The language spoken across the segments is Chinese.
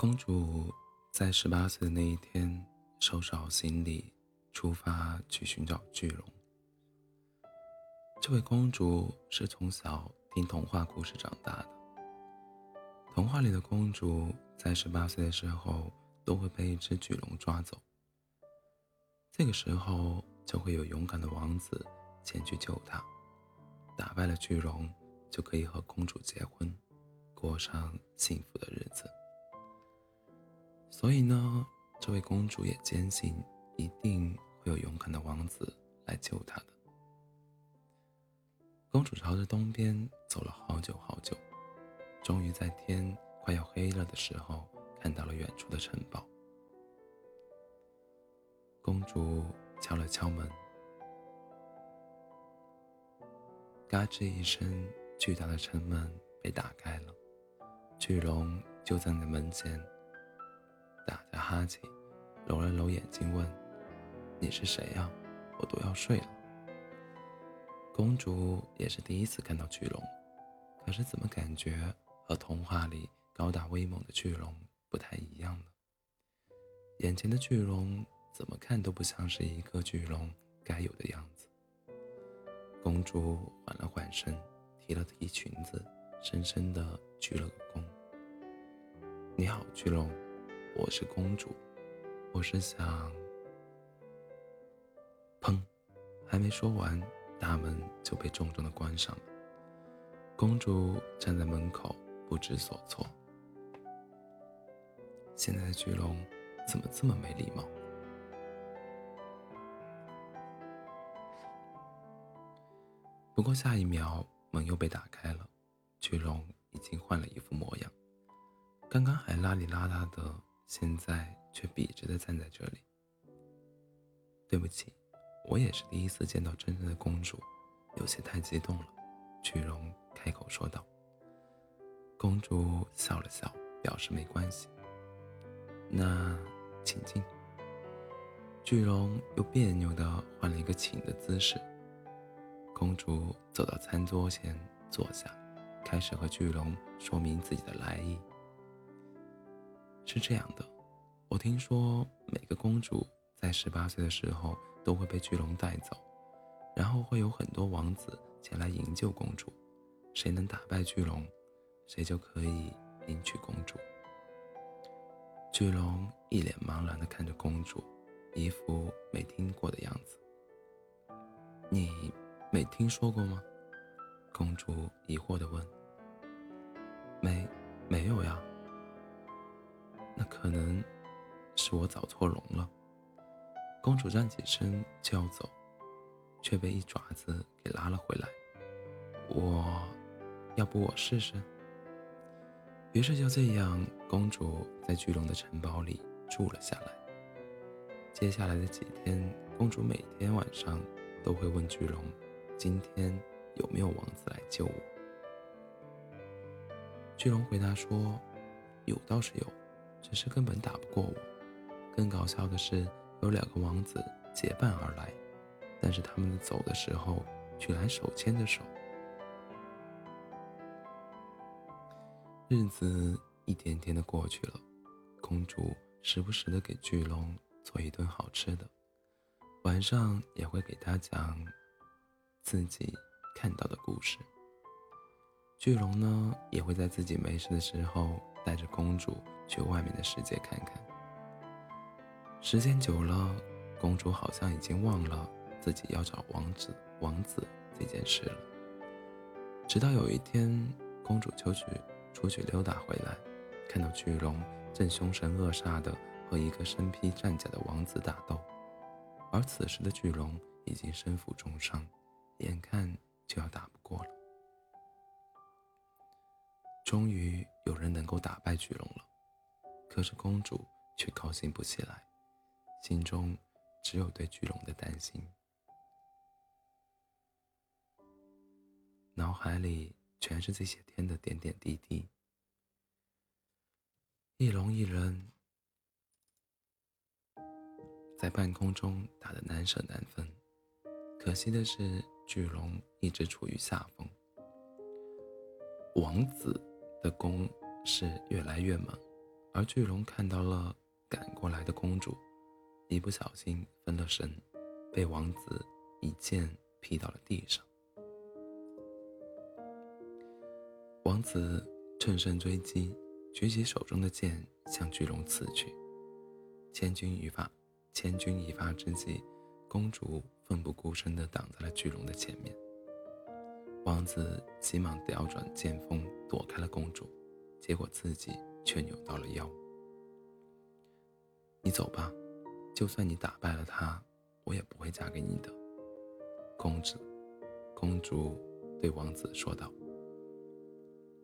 公主在十八岁的那一天，收拾好行李，出发去寻找巨龙。这位公主是从小听童话故事长大的。童话里的公主在十八岁的时候，都会被一只巨龙抓走。这个时候，就会有勇敢的王子前去救她，打败了巨龙，就可以和公主结婚，过上幸福的日子。所以呢，这位公主也坚信一定会有勇敢的王子来救她的。公主朝着东边走了好久好久，终于在天快要黑了的时候，看到了远处的城堡。公主敲了敲门，嘎吱一声，巨大的城门被打开了，巨龙就站在门前。哈欠，揉了揉眼睛，问：“你是谁呀？我都要睡了。”公主也是第一次看到巨龙，可是怎么感觉和童话里高大威猛的巨龙不太一样呢？眼前的巨龙怎么看都不像是一个巨龙该有的样子。公主缓了缓身，提了提裙子，深深的鞠了个躬：“你好，巨龙。”我是公主，我是想……砰！还没说完，大门就被重重的关上了。公主站在门口，不知所措。现在的巨龙怎么这么没礼貌？不过下一秒，门又被打开了，巨龙已经换了一副模样，刚刚还邋里邋遢的。现在却笔直的站在这里。对不起，我也是第一次见到真正的公主，有些太激动了。巨龙开口说道。公主笑了笑，表示没关系。那，请进。巨龙又别扭的换了一个请的姿势。公主走到餐桌前坐下，开始和巨龙说明自己的来意。是这样的，我听说每个公主在十八岁的时候都会被巨龙带走，然后会有很多王子前来营救公主，谁能打败巨龙，谁就可以迎娶公主。巨龙一脸茫然地看着公主，一副没听过的样子。你没听说过吗？公主疑惑地问。没，没有呀。可能是我找错龙了。公主站起身就要走，却被一爪子给拉了回来。我，要不我试试？于是就这样，公主在巨龙的城堡里住了下来。接下来的几天，公主每天晚上都会问巨龙：“今天有没有王子来救我？”巨龙回答说：“有倒是有。”只是根本打不过我。更搞笑的是，有两个王子结伴而来，但是他们走的时候居然手牵着手。日子一天天的过去了，公主时不时的给巨龙做一顿好吃的，晚上也会给他讲自己看到的故事。巨龙呢，也会在自己没事的时候带着公主。去外面的世界看看。时间久了，公主好像已经忘了自己要找王子王子这件事了。直到有一天，公主就去出去溜达回来，看到巨龙正凶神恶煞的和一个身披战甲的王子打斗，而此时的巨龙已经身负重伤，眼看就要打不过了。终于有人能够打败巨龙了。可是公主却高兴不起来，心中只有对巨龙的担心，脑海里全是这些天的点点滴滴。一龙一人在半空中打得难舍难分，可惜的是，巨龙一直处于下风。王子的弓是越来越猛。而巨龙看到了赶过来的公主，一不小心分了神，被王子一剑劈到了地上。王子趁胜追击，举起手中的剑向巨龙刺去。千钧一发，千钧一发之际，公主奋不顾身地挡在了巨龙的前面。王子急忙调转剑锋，躲开了公主，结果自己却扭到了腰。你走吧，就算你打败了他，我也不会嫁给你的。公主，公主对王子说道。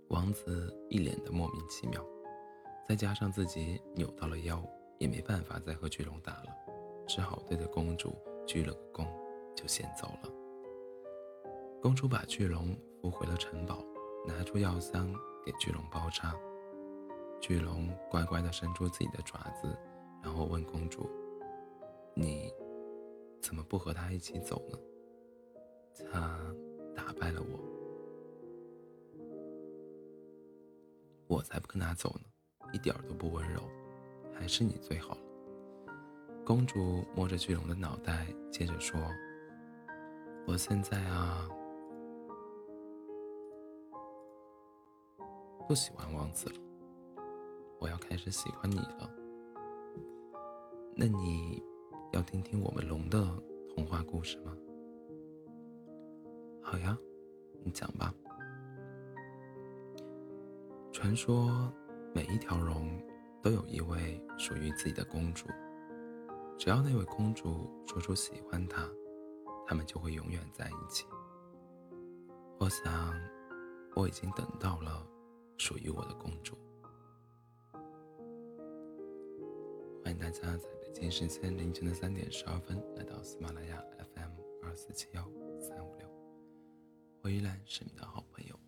王子一脸的莫名其妙，再加上自己扭到了腰，也没办法再和巨龙打了，只好对着公主鞠了个躬，就先走了。公主把巨龙扶回了城堡，拿出药箱给巨龙包扎。巨龙乖乖地伸出自己的爪子，然后问公主：“你怎么不和他一起走呢？”他打败了我。我才不跟他走呢，一点都不温柔，还是你最好了。公主摸着巨龙的脑袋，接着说：“我现在啊，不喜欢王子了，我要开始喜欢你了。那你要听听我们龙的童话故事吗？好呀，你讲吧。”传说，每一条龙都有一位属于自己的公主。只要那位公主说出喜欢他，他们就会永远在一起。我想，我已经等到了属于我的公主。欢迎大家在北京时间凌晨的三点十二分来到喜马拉雅 FM 二四七幺三五六，我依然是你的好朋友。